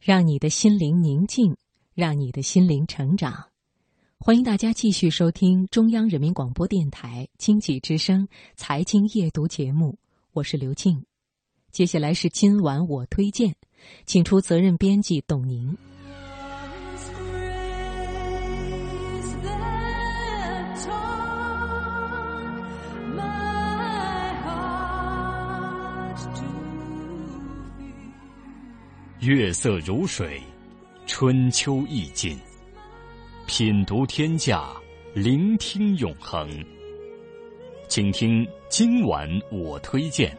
让你的心灵宁静，让你的心灵成长。欢迎大家继续收听中央人民广播电台经济之声财经夜读节目，我是刘静。接下来是今晚我推荐，请出责任编辑董宁。月色如水，春秋意境。品读天下，聆听永恒。请听今晚我推荐。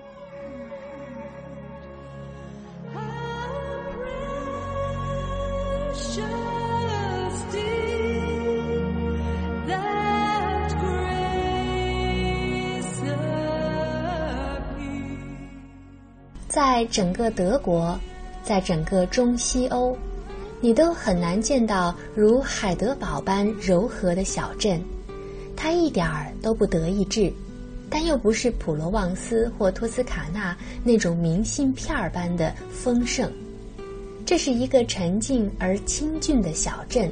在整个德国。在整个中西欧，你都很难见到如海德堡般柔和的小镇。它一点儿都不德意志，但又不是普罗旺斯或托斯卡纳那种明信片儿般的丰盛。这是一个沉静而清俊的小镇，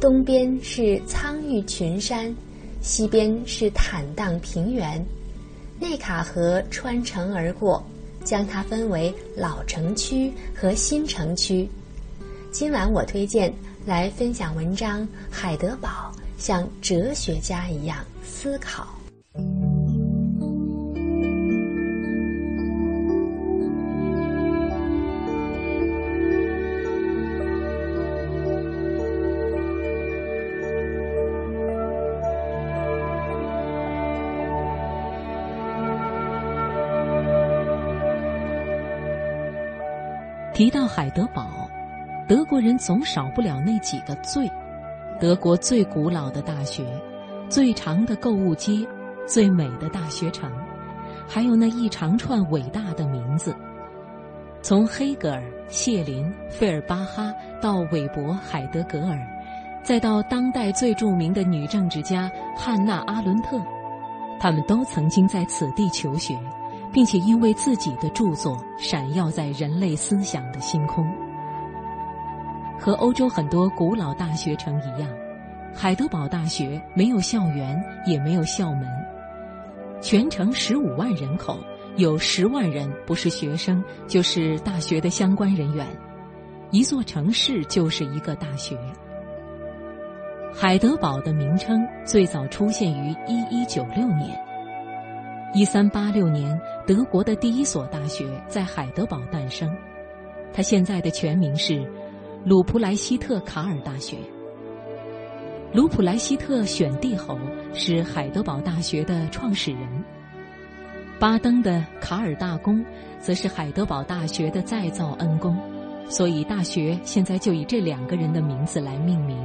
东边是苍郁群山，西边是坦荡平原，内卡河穿城而过。将它分为老城区和新城区。今晚我推荐来分享文章《海德堡像哲学家一样思考》。提到海德堡，德国人总少不了那几个最：德国最古老的大学，最长的购物街，最美的大学城，还有那一长串伟大的名字。从黑格尔、谢林、费尔巴哈到韦伯、海德格尔，再到当代最著名的女政治家汉娜·阿伦特，他们都曾经在此地求学。并且因为自己的著作闪耀在人类思想的星空。和欧洲很多古老大学城一样，海德堡大学没有校园，也没有校门。全城十五万人口，有十万人不是学生，就是大学的相关人员。一座城市就是一个大学。海德堡的名称最早出现于一一九六年。一三八六年，德国的第一所大学在海德堡诞生，它现在的全名是鲁普莱希特卡尔大学。鲁普莱希特选帝侯是海德堡大学的创始人，巴登的卡尔大公则是海德堡大学的再造恩公，所以大学现在就以这两个人的名字来命名。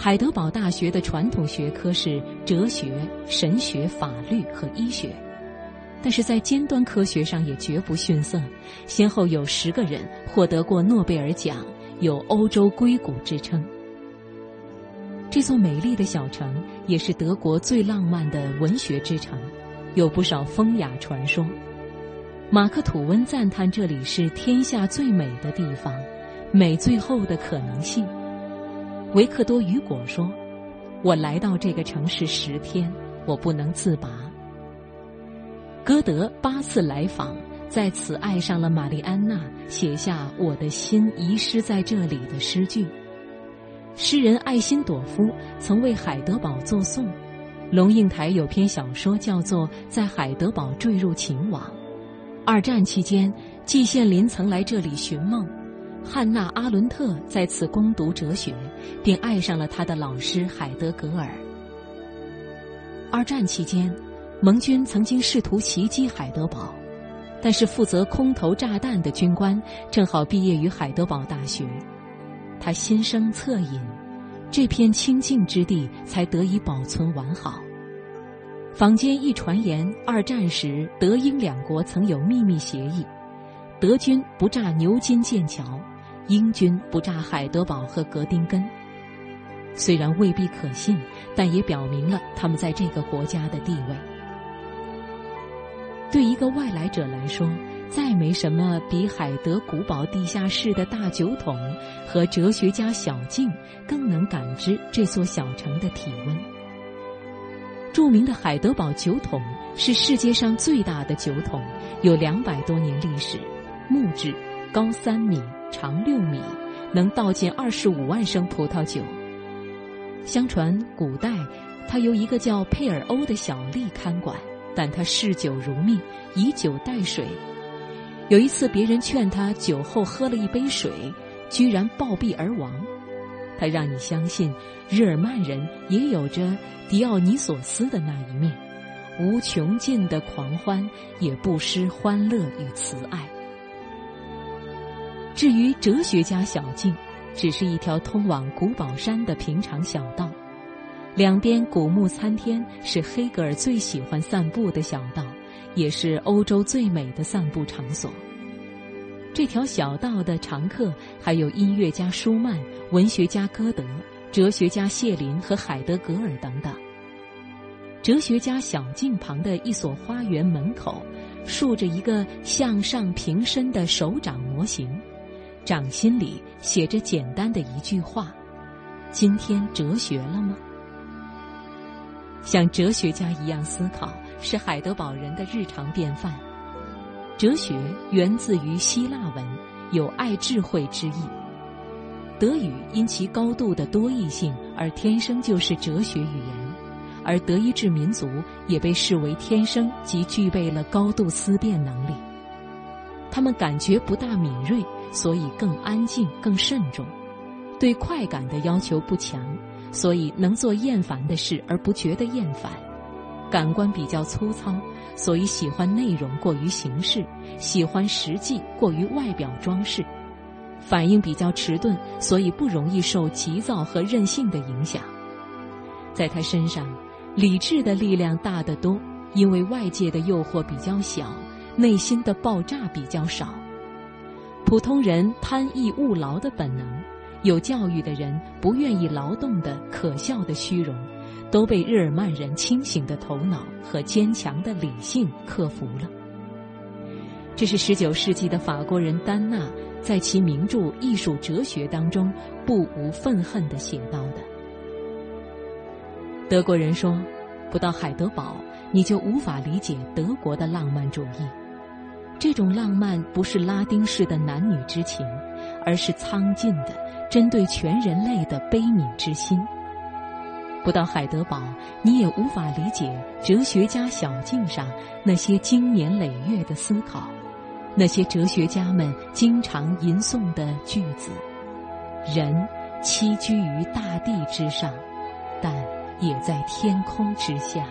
海德堡大学的传统学科是哲学、神学、法律和医学，但是在尖端科学上也绝不逊色，先后有十个人获得过诺贝尔奖，有“欧洲硅谷”之称。这座美丽的小城也是德国最浪漫的文学之城，有不少风雅传说。马克·吐温赞叹这里是天下最美的地方，美最后的可能性。维克多·雨果说：“我来到这个城市十天，我不能自拔。”歌德八次来访，在此爱上了玛丽安娜，写下“我的心遗失在这里”的诗句。诗人艾辛朵夫曾为海德堡作颂。龙应台有篇小说叫做《在海德堡坠入情网》。二战期间，季羡林曾来这里寻梦。汉娜·阿伦特在此攻读哲学，并爱上了他的老师海德格尔。二战期间，盟军曾经试图袭击海德堡，但是负责空投炸弹的军官正好毕业于海德堡大学，他心生恻隐，这片清净之地才得以保存完好。坊间一传言，二战时德英两国曾有秘密协议。德军不炸牛津、剑桥，英军不炸海德堡和格丁根。虽然未必可信，但也表明了他们在这个国家的地位。对一个外来者来说，再没什么比海德古堡地下室的大酒桶和哲学家小径更能感知这座小城的体温。著名的海德堡酒桶是世界上最大的酒桶，有两百多年历史，木质，高三米，长六米，能倒进二十五万升葡萄酒。相传古代，它由一个叫佩尔欧的小吏看管，但他嗜酒如命，以酒代水。有一次，别人劝他酒后喝了一杯水，居然暴毙而亡。他让你相信，日耳曼人也有着狄奥尼索斯的那一面，无穷尽的狂欢，也不失欢乐与慈爱。至于哲学家小径，只是一条通往古堡山的平常小道，两边古木参天，是黑格尔最喜欢散步的小道。也是欧洲最美的散步场所。这条小道的常客还有音乐家舒曼、文学家歌德、哲学家谢林和海德格尔等等。哲学家小径旁的一所花园门口，竖着一个向上平伸的手掌模型，掌心里写着简单的一句话：“今天哲学了吗？”像哲学家一样思考。是海德堡人的日常便饭。哲学源自于希腊文，有爱智慧之意。德语因其高度的多义性而天生就是哲学语言，而德意志民族也被视为天生即具备了高度思辨能力。他们感觉不大敏锐，所以更安静、更慎重；对快感的要求不强，所以能做厌烦的事而不觉得厌烦。感官比较粗糙，所以喜欢内容过于形式，喜欢实际过于外表装饰；反应比较迟钝，所以不容易受急躁和任性的影响。在他身上，理智的力量大得多，因为外界的诱惑比较小，内心的爆炸比较少。普通人贪逸务劳的本能，有教育的人不愿意劳动的可笑的虚荣。都被日耳曼人清醒的头脑和坚强的理性克服了。这是十九世纪的法国人丹纳在其名著《艺术哲学》当中不无愤恨地写到的。德国人说：“不到海德堡，你就无法理解德国的浪漫主义。这种浪漫不是拉丁式的男女之情，而是苍劲的、针对全人类的悲悯之心。”不到海德堡，你也无法理解哲学家小径上那些经年累月的思考，那些哲学家们经常吟诵的句子：“人栖居于大地之上，但也在天空之下。”